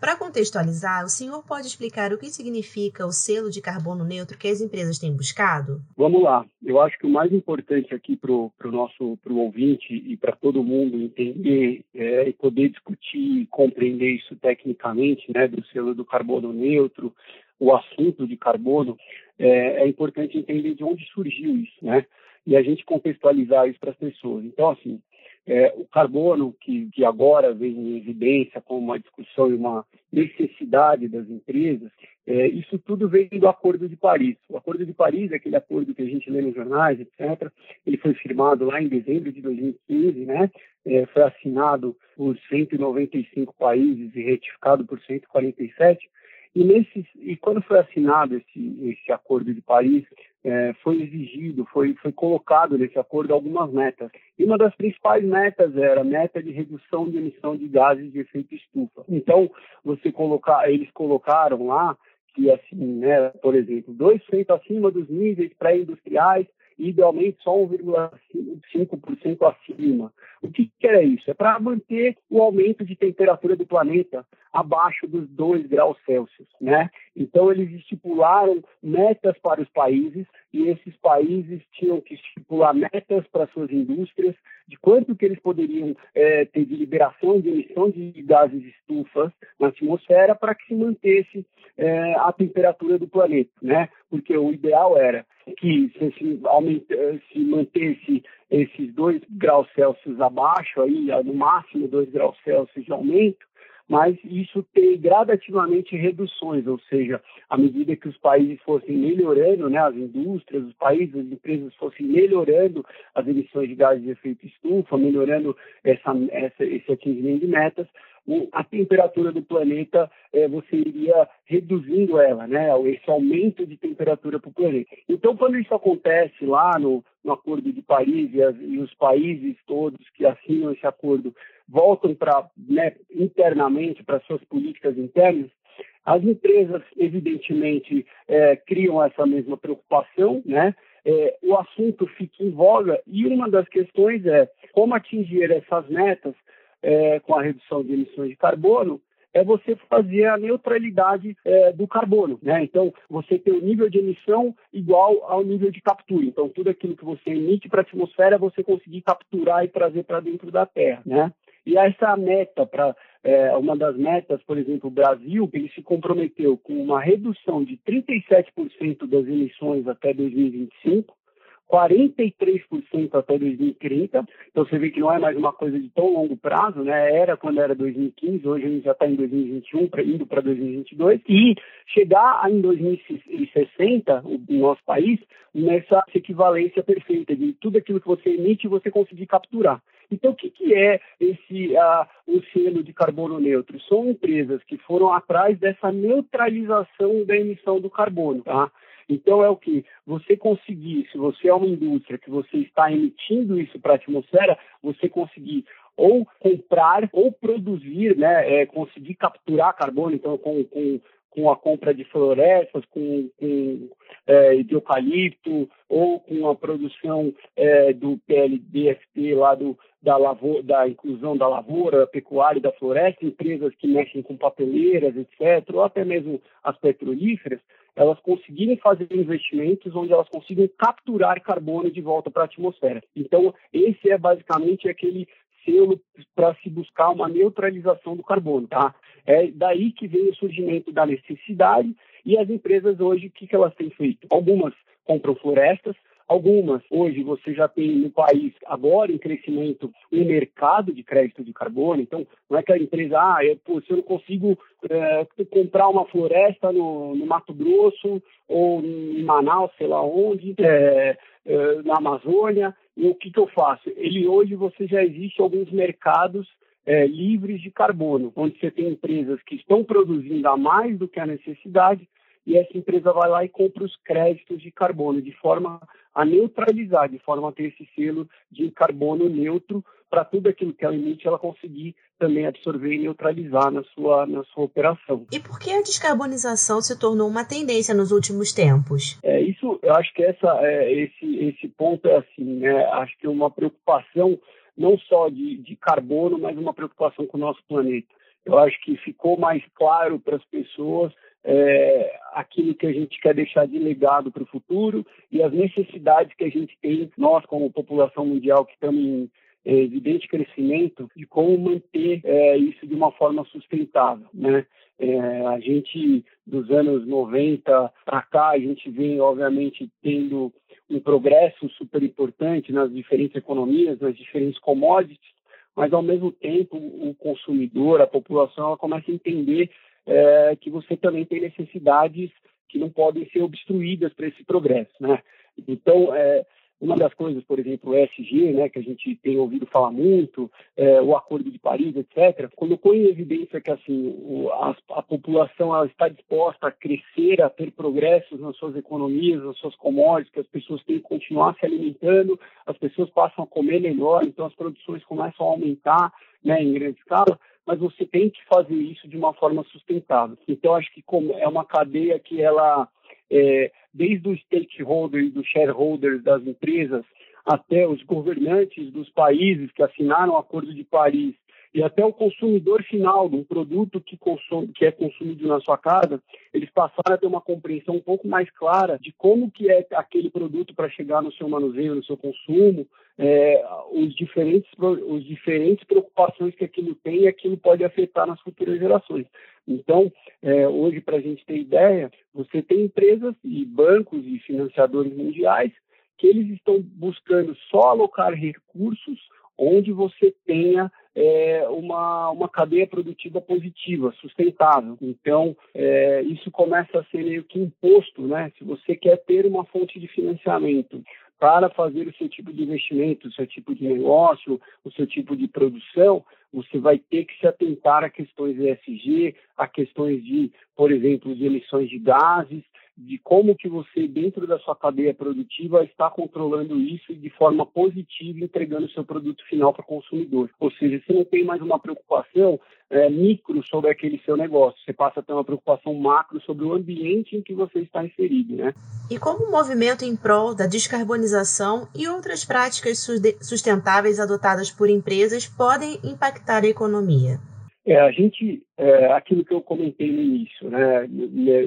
Para contextualizar, o senhor pode explicar o que significa o selo de carbono neutro que as empresas têm buscado? Vamos lá. Eu acho que o mais importante aqui para o nosso pro ouvinte e para todo mundo entender é, e poder discutir e compreender isso tecnicamente, né, do selo do carbono neutro, o assunto de carbono, é, é importante entender de onde surgiu isso, né? E a gente contextualizar isso para as pessoas. Então, assim, é, o carbono, que, que agora vem em evidência como uma discussão e uma necessidade das empresas, é, isso tudo vem do Acordo de Paris. O Acordo de Paris é aquele acordo que a gente lê nos jornais, etc. Ele foi firmado lá em dezembro de 2015, né? É, foi assinado por 195 países e retificado por 147. E, nesse, e quando foi assinado esse, esse Acordo de Paris, é, foi exigido, foi, foi colocado nesse acordo algumas metas. E uma das principais metas era a meta de redução de emissão de gases de efeito estufa. Então, você colocar, eles colocaram lá que, assim, né, por exemplo, 2% acima dos níveis pré-industriais idealmente só 1,5% acima. O que, que é isso? É para manter o aumento de temperatura do planeta abaixo dos 2 graus Celsius, né? Então eles estipularam metas para os países e esses países tinham que estipular metas para suas indústrias de quanto que eles poderiam é, ter de liberação de emissão de gases estufas na atmosfera para que se mantesse é, a temperatura do planeta, né? Porque o ideal era que se, se, se mantesse esses 2 graus Celsius abaixo, aí, no máximo 2 graus Celsius de aumento, mas isso tem gradativamente reduções, ou seja, à medida que os países fossem melhorando, né, as indústrias, os países, as empresas fossem melhorando as emissões de gases de efeito estufa, melhorando essa, essa, esse atingimento de metas, a temperatura do planeta é, você iria reduzindo ela, né? Esse aumento de temperatura para o planeta. Então, quando isso acontece lá no, no Acordo de Paris e, as, e, os países todos que assinam esse acordo voltam para né, internamente para suas políticas internas, as empresas evidentemente é, criam essa mesma preocupação, né? É, o assunto fica em voga e uma das questões é como atingir essas metas é, com a redução de emissões de carbono é você fazer a neutralidade é, do carbono, né? Então, você tem o nível de emissão igual ao nível de captura. Então, tudo aquilo que você emite para a atmosfera, você conseguir capturar e trazer para dentro da Terra, né? E essa meta para é, uma das metas, por exemplo, o Brasil, ele se comprometeu com uma redução de 37% das emissões até 2025 43% até 2030. Então você vê que não é mais uma coisa de tão longo prazo, né? Era quando era 2015, hoje a gente já está em 2021, indo para 2022, e chegar em 2060, o nosso país, nessa equivalência perfeita de tudo aquilo que você emite você conseguir capturar. Então, o que, que é esse uh, o selo de carbono neutro? São empresas que foram atrás dessa neutralização da emissão do carbono, tá? Então é o que você conseguir, se você é uma indústria que você está emitindo isso para a atmosfera, você conseguir ou comprar ou produzir, né, é, conseguir capturar carbono, então com, com, com a compra de florestas, com, com é, de eucalipto ou com a produção é, do PLDFT lá do, da, lavoura, da inclusão da lavoura, da pecuária e da floresta, empresas que mexem com papeleiras, etc., ou até mesmo as petrolíferas, elas conseguirem fazer investimentos onde elas consigam capturar carbono de volta para a atmosfera. Então, esse é basicamente aquele selo para se buscar uma neutralização do carbono, tá? É daí que vem o surgimento da necessidade e as empresas hoje, o que, que elas têm feito? Algumas compram florestas, Algumas, hoje, você já tem no país, agora em crescimento, um mercado de crédito de carbono. Então, não é que a empresa, ah, eu, pô, se eu não consigo é, comprar uma floresta no, no, Mato Grosso ou em Manaus, sei lá onde, é, é, na Amazônia, e o que, que eu faço? Ele hoje, você já existe alguns mercados é, livres de carbono, onde você tem empresas que estão produzindo a mais do que a necessidade, e essa empresa vai lá e compra os créditos de carbono, de forma a neutralizar, de forma a ter esse selo de carbono neutro para tudo aquilo que ela emite, ela conseguir também absorver e neutralizar na sua, na sua operação. E por que a descarbonização se tornou uma tendência nos últimos tempos? É isso, eu acho que essa, é, esse, esse ponto é assim, né? Acho que uma preocupação não só de, de carbono, mas uma preocupação com o nosso planeta. eu acho que ficou mais claro para as pessoas é, aquilo que a gente quer deixar de legado para o futuro e as necessidades que a gente tem, nós como população mundial que estamos em é, evidente crescimento, de como manter é, isso de uma forma sustentável. Né? É, a gente, dos anos 90 para cá, a gente vem, obviamente, tendo um progresso super importante nas diferentes economias, nas diferentes commodities, mas, ao mesmo tempo, o consumidor, a população, ela começa a entender é, que você também tem necessidades que não podem ser obstruídas para esse progresso, né? Então, é, uma das coisas, por exemplo, o ESG, né, que a gente tem ouvido falar muito, é, o Acordo de Paris, etc., colocou em evidência que assim o, a, a, população está disposta a crescer, a ter progressos nas suas economias, nas suas commodities, que as pessoas têm que continuar se alimentando, as pessoas passam a comer melhor, então as produções começam a aumentar né, em grande escala mas você tem que fazer isso de uma forma sustentável. Então, acho que é uma cadeia que ela, é, desde os stakeholders, dos shareholders das empresas, até os governantes dos países que assinaram o Acordo de Paris e até o consumidor final um produto que, consome, que é consumido na sua casa, eles passaram a ter uma compreensão um pouco mais clara de como que é aquele produto para chegar no seu manuseio, no seu consumo, é, os, diferentes, os diferentes preocupações que aquilo tem e aquilo pode afetar nas futuras gerações. Então, é, hoje, para a gente ter ideia, você tem empresas e bancos e financiadores mundiais que eles estão buscando só alocar recursos onde você tenha é, uma, uma cadeia produtiva positiva, sustentável. Então, é, isso começa a ser meio que imposto, né? Se você quer ter uma fonte de financiamento para fazer o seu tipo de investimento, o seu tipo de negócio, o seu tipo de produção, você vai ter que se atentar a questões ESG, a questões de, por exemplo, de emissões de gases, de como que você, dentro da sua cadeia produtiva, está controlando isso de forma positiva, entregando o seu produto final para o consumidor. Ou seja, você não tem mais uma preocupação é, micro sobre aquele seu negócio, você passa a ter uma preocupação macro sobre o ambiente em que você está inserido. Né? E como o movimento em prol da descarbonização e outras práticas sustentáveis adotadas por empresas podem impactar a economia? É, a gente, é, aquilo que eu comentei no início, né,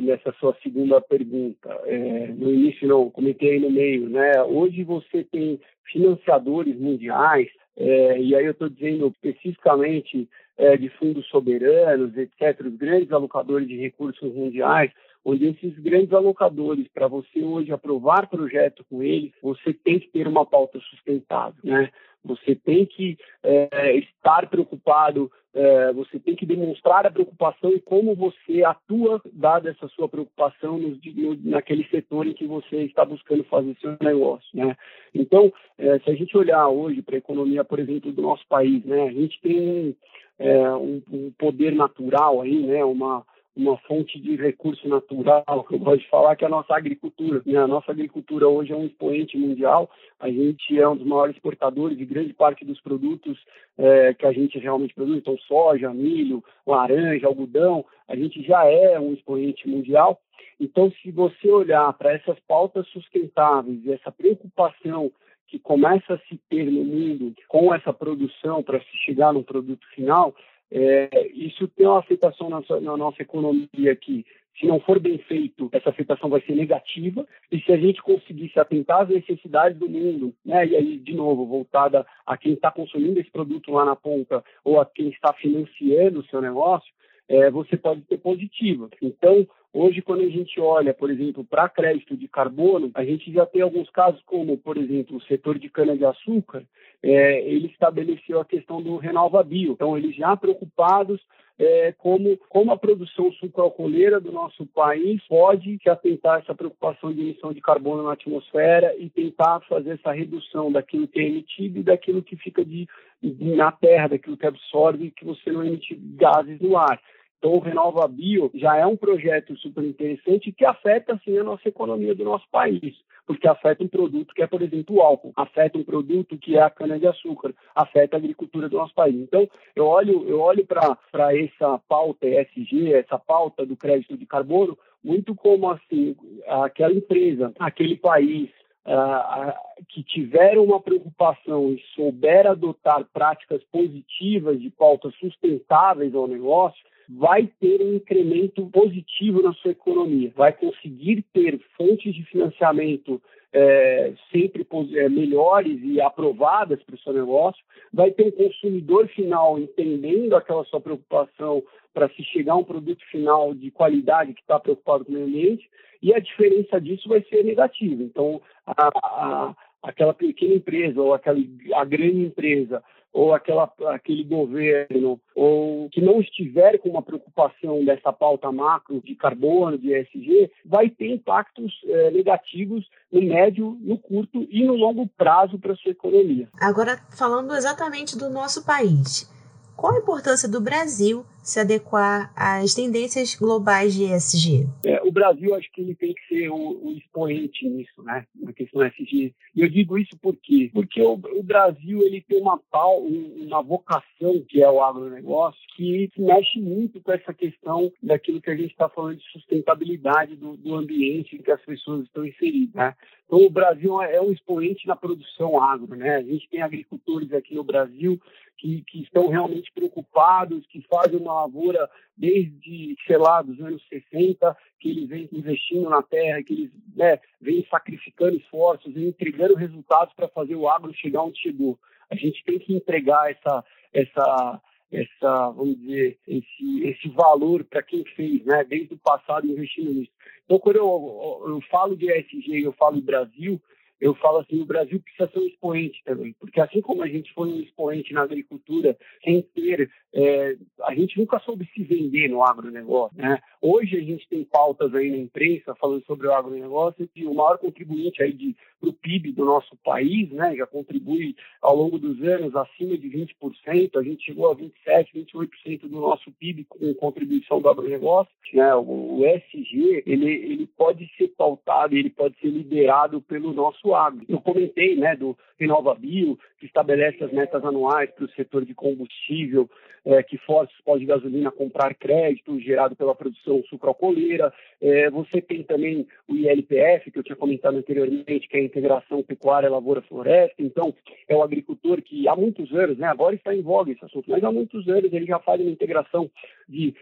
nessa sua segunda pergunta, é, no início não, comentei no meio, né, hoje você tem financiadores mundiais, é, e aí eu estou dizendo especificamente é, de fundos soberanos, etc., os grandes alocadores de recursos mundiais, onde esses grandes alocadores, para você hoje aprovar projeto com eles, você tem que ter uma pauta sustentável, né? Você tem que é, estar preocupado, é, você tem que demonstrar a preocupação e como você atua, dada essa sua preocupação no, no, naquele setor em que você está buscando fazer seu negócio. Né? Então, é, se a gente olhar hoje para a economia, por exemplo, do nosso país, né, a gente tem um, um poder natural aí, né, uma uma fonte de recurso natural, eu gosto de falar, que é a nossa agricultura. Né? A nossa agricultura hoje é um expoente mundial, a gente é um dos maiores exportadores de grande parte dos produtos é, que a gente realmente produz, então soja, milho, laranja, algodão, a gente já é um expoente mundial. Então, se você olhar para essas pautas sustentáveis e essa preocupação que começa a se ter no mundo com essa produção para se chegar no produto final, é, isso tem uma afetação na, na, nossa economia aqui. Se não for bem feito, essa afetação vai ser negativa. E se a gente conseguir se atentar às necessidades do mundo, né, e aí, de novo, voltada a quem está consumindo esse produto lá na ponta ou a quem está financiando o seu negócio, é, você pode ter positiva. Então, Hoje, quando a gente olha, por exemplo, para crédito de carbono, a gente já tem alguns casos como, por exemplo, o setor de cana-de-açúcar, é, ele estabeleceu a questão do Bio. Então, eles já preocupados é, como, como a produção sucroalcooleira do nosso país pode se atentar a essa preocupação de emissão de carbono na atmosfera e tentar fazer essa redução daquilo que é emitido e daquilo que fica de, na terra, daquilo que absorve e que você não emite gases no ar. Então, o Renova Bio já é um projeto super interessante que afeta, sim, a nossa economia do nosso país, porque afeta um produto que é, por exemplo, o álcool, afeta um produto que é a cana-de-açúcar, afeta a agricultura do nosso país. Então, eu olho, eu olho para essa pauta ESG, essa pauta do crédito de carbono, muito como, assim, aquela empresa, aquele país, uh, que tiveram uma preocupação e souber adotar práticas positivas de pautas sustentáveis ao negócio, vai ter um incremento positivo na sua economia, vai conseguir ter fontes de financiamento é, sempre é, melhores e aprovadas para o seu negócio, vai ter um consumidor final entendendo aquela sua preocupação para se chegar a um produto final de qualidade que está preocupado com o meio ambiente, e a diferença disso vai ser negativa. Então, a, a, aquela pequena empresa ou aquela a grande empresa ou aquela, aquele governo, ou que não estiver com uma preocupação dessa pauta macro de carbono, de ESG, vai ter impactos é, negativos no médio, no curto e no longo prazo para a sua economia. Agora, falando exatamente do nosso país, qual a importância do Brasil se adequar às tendências globais de ESG? É, o Brasil, acho que ele tem que ser o, o, expoente nisso, né, na questão ESG. E eu digo isso por quê? Porque o, o Brasil ele tem uma uma vocação que é o agronegócio que mexe muito com essa questão daquilo que a gente está falando de sustentabilidade do, do ambiente em que as pessoas estão inseridas, né? Então, o Brasil é um expoente na produção agro, né? A gente tem agricultores aqui no Brasil que, que estão realmente preocupados, que fazem uma lavoura desde, sei lá, dos anos 60, que eles vêm investindo na terra, que eles né, vêm sacrificando esforços e entregando resultados para fazer o agro chegar onde chegou. A gente tem que entregar essa, essa, essa, vamos dizer, esse, esse valor para quem fez, né, desde o passado investindo nisso. Então, quando eu, eu, eu falo de ESG e eu falo Brasil, eu falo assim, o Brasil precisa ser um expoente também, porque assim como a gente foi um expoente na agricultura, sem ter, é, a gente nunca soube se vender no agronegócio, né? Hoje a gente tem pautas aí na imprensa falando sobre o agronegócio e o maior contribuinte aí de para o PIB do nosso país, né, já contribui ao longo dos anos acima de 20%, a gente chegou a 27%, 28% do nosso PIB com contribuição do agronegócio. Né, o, o SG, ele, ele pode ser pautado, ele pode ser liderado pelo nosso agro. Eu comentei né, do Renova Bio, que estabelece as metas anuais para o setor de combustível, é, que força os pós de gasolina a comprar crédito gerado pela produção sucroalcooleira. É, você tem também o ILPF, que eu tinha comentado anteriormente, que é a integração pecuária, lavoura, floresta. Então, é o agricultor que há muitos anos, né, agora está em voga esse assunto, mas há muitos anos ele já faz uma integração de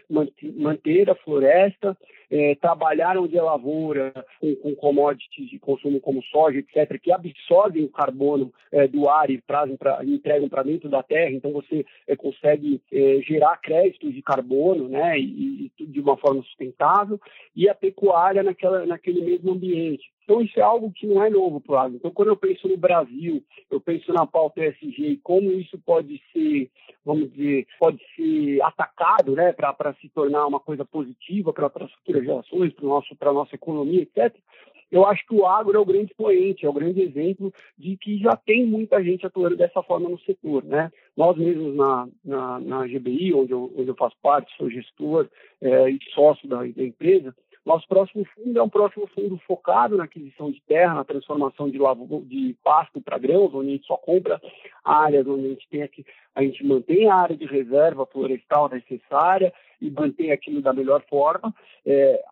manter a floresta, é, trabalhar onde lavoura, com, com commodities de consumo como soja, etc., que absorvem o carbono é, do ar e trazem pra, entregam para dentro da terra, então você é, consegue é, gerar créditos de carbono né, e, e, de uma forma sustentável, e a pecuária naquela, naquele mesmo ambiente. Então, isso é algo que não é novo para o agro. Então, quando eu penso no Brasil, eu penso na pauta ESG e como isso pode ser, vamos dizer, pode ser atacado né, para se tornar uma coisa positiva para as futuras gerações, para a nossa economia, etc. Eu acho que o agro é o grande expoente, é o grande exemplo de que já tem muita gente atuando dessa forma no setor. Né? Nós mesmos na, na, na GBI, onde eu, onde eu faço parte, sou gestor é, e sócio da, da empresa, nosso próximo fundo é um próximo fundo focado na aquisição de terra, na transformação de, lavo, de pasto para grãos, onde a gente só compra áreas onde a gente tem aqui, a gente mantém a área de reserva florestal necessária e mantém aquilo da melhor forma. É,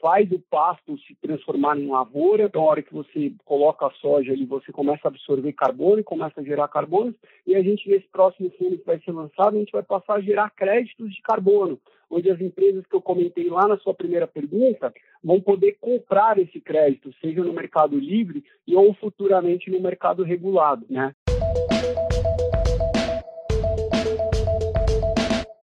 faz o pasto se transformar em lavoura, então a hora que você coloca a soja ali, você começa a absorver carbono e começa a gerar carbono, e a gente, nesse próximo fundo que vai ser lançado, a gente vai passar a gerar créditos de carbono onde as empresas que eu comentei lá na sua primeira pergunta vão poder comprar esse crédito, seja no mercado livre e ou futuramente no mercado regulado, né?